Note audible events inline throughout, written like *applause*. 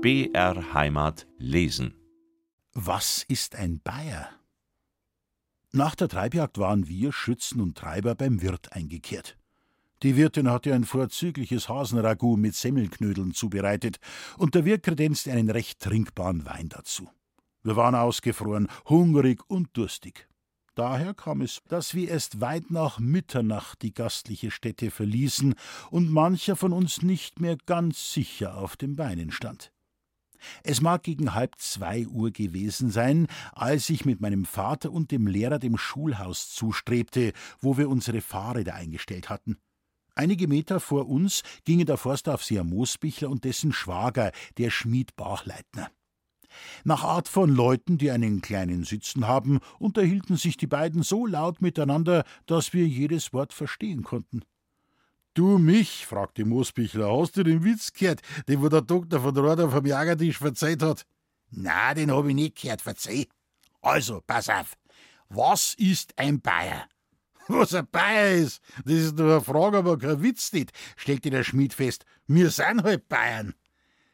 BR Heimat lesen. Was ist ein Bayer? Nach der Treibjagd waren wir, Schützen und Treiber, beim Wirt eingekehrt. Die Wirtin hatte ein vorzügliches Hasenragout mit Semmelknödeln zubereitet und der Wirt kredenzte einen recht trinkbaren Wein dazu. Wir waren ausgefroren, hungrig und durstig. Daher kam es, dass wir erst weit nach Mitternacht die gastliche Stätte verließen und mancher von uns nicht mehr ganz sicher auf den Beinen stand. Es mag gegen halb zwei Uhr gewesen sein, als ich mit meinem Vater und dem Lehrer dem Schulhaus zustrebte, wo wir unsere Fahrräder eingestellt hatten. Einige Meter vor uns gingen der Forstaufseher Moosbichler und dessen Schwager, der Schmied Bachleitner. Nach Art von Leuten, die einen kleinen Sitzen haben, unterhielten sich die beiden so laut miteinander, dass wir jedes Wort verstehen konnten. Du mich, fragte Moosbichler, hast du den Witz gehört, den wo der Doktor von Rohr vom Jagertisch verzeiht hat? Na, den hab ich nicht gehört, verzeih. Also, pass auf. Was ist ein Bayer? *laughs* Was ein Bayer ist, das ist nur eine Frage, aber kein Witz nicht, stellte der Schmied fest. Wir sind halt Bayern.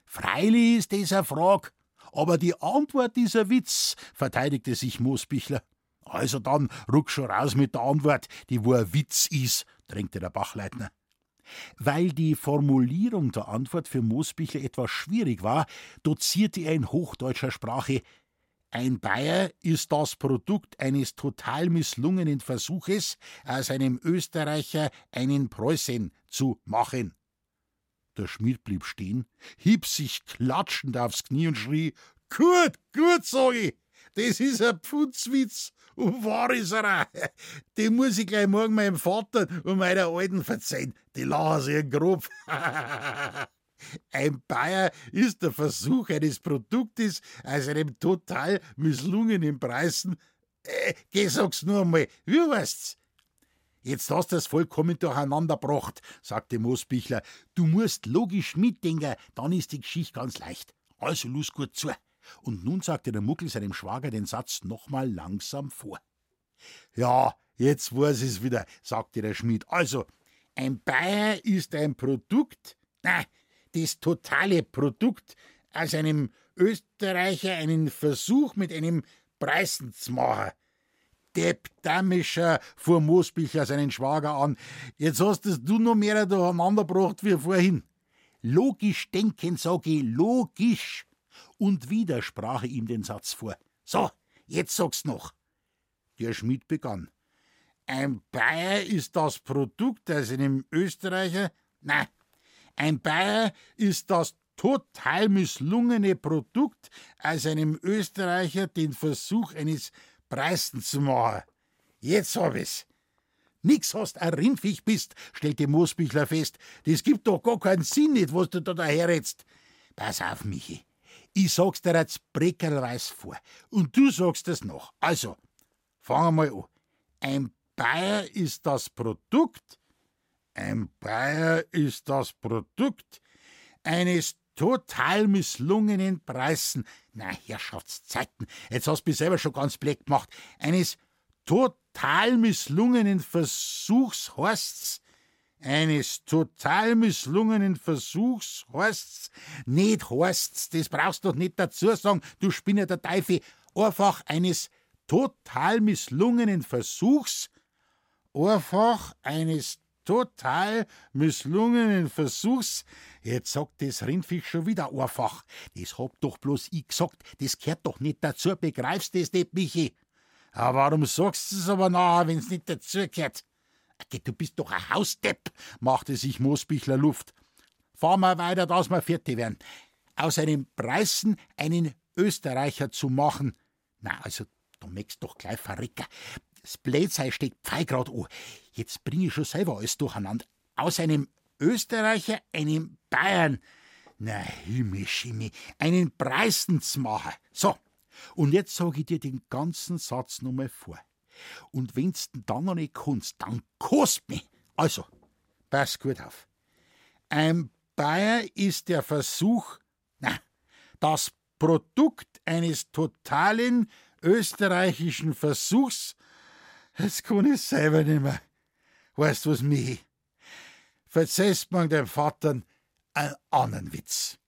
Freilich ist das eine Frage, aber die Antwort dieser Witz, verteidigte sich Moosbichler. Also dann ruck schon raus mit der Antwort, die wo ein Witz ist, drängte der Bachleitner. Weil die Formulierung der Antwort für Moosbichler etwas schwierig war, dozierte er in hochdeutscher Sprache ein Bayer ist das Produkt eines total misslungenen Versuches, aus einem Österreicher einen Preußen zu machen. Der Schmied blieb stehen, hieb sich klatschend aufs Knie und schrie: Gut, gut, sag ich, das ist ein Pfutzwitz. Und wahr ist er auch. Den muss ich gleich morgen meinem Vater und meiner Alten verzeihen. Die lachen sich grob. *laughs* Ein Bayer ist der Versuch eines Produktes aus einem total misslungenen Preisen. Äh, geh, sag's nur einmal, wie heißt's? Jetzt hast du das vollkommen durcheinanderbracht, sagte Moosbichler. Du musst logisch mitdenken, dann ist die Geschichte ganz leicht. Also los gut zu. Und nun sagte der Muckel seinem Schwager den Satz nochmal langsam vor. Ja, jetzt weiß ich's wieder, sagte der Schmied. Also, ein Bayer ist ein Produkt, na, das totale Produkt aus einem Österreicher einen Versuch mit einem Preisen zu machen. Deppdamischer, fuhr Moosbichler seinen Schwager an. Jetzt hast es du noch mehr durcheinandergebracht wie vorhin. Logisch denken, sag ich, logisch. Und wieder sprach er ihm den Satz vor. So, jetzt sag's noch. Der Schmied begann. Ein Bayer ist das Produkt aus einem Österreicher. Nein, ein Bayer ist das total misslungene Produkt aus einem Österreicher den Versuch eines Preisen zu machen. Jetzt hab ich's. Nix hast ein Rindviech bist, stellte Moosbichler fest. Das gibt doch gar keinen Sinn nicht, was du da daherredst. Pass auf, Michi. Ich sag's dir jetzt breckerweis vor. Und du sagst es noch. Also, fangen wir mal an. Ein Bayer ist das Produkt, ein Bayer ist das Produkt eines total misslungenen Preisen. Na, Herrschaftszeiten, jetzt hast du mich selber schon ganz blöd gemacht. Eines total misslungenen Versuchs heißt's. Eines total misslungenen Versuchs heißt's. Nicht heißt's, das brauchst du doch nicht dazu sagen, du Spinner der Teufel. Einfach eines total misslungenen Versuchs. Einfach eines total misslungenen Versuchs. Jetzt sagt das Rindfisch schon wieder einfach. Das hab doch bloß ich gesagt. Das gehört doch nicht dazu. Begreifst du das nicht, Michi? Aber warum sagst du es aber nachher, wenn's nicht dazu gehört? Du bist doch ein Hausdepp, machte sich Moosbichler Luft. Fahr mal weiter, dass wir fertig werden. Aus einem Preißen einen Österreicher zu machen. Na, also, du möchtest doch gleich verrecken. Das Blätsei steckt pfeigrad an. Jetzt bring ich schon selber alles durcheinander. Aus einem Österreicher einen Bayern. Na, Himmel, Schimmel, einen Preisensmacher. So, und jetzt sag ich dir den ganzen Satz nochmal vor. Und wenn's dann noch nicht kannst, dann kost mich. Also, pass gut auf. Ein Bayer ist der Versuch, na, das Produkt eines totalen österreichischen Versuchs, Jetzt kann ich selber nicht mehr. Weißt du was, Michi? Verzeihst mir deinem Vater einen anderen Witz.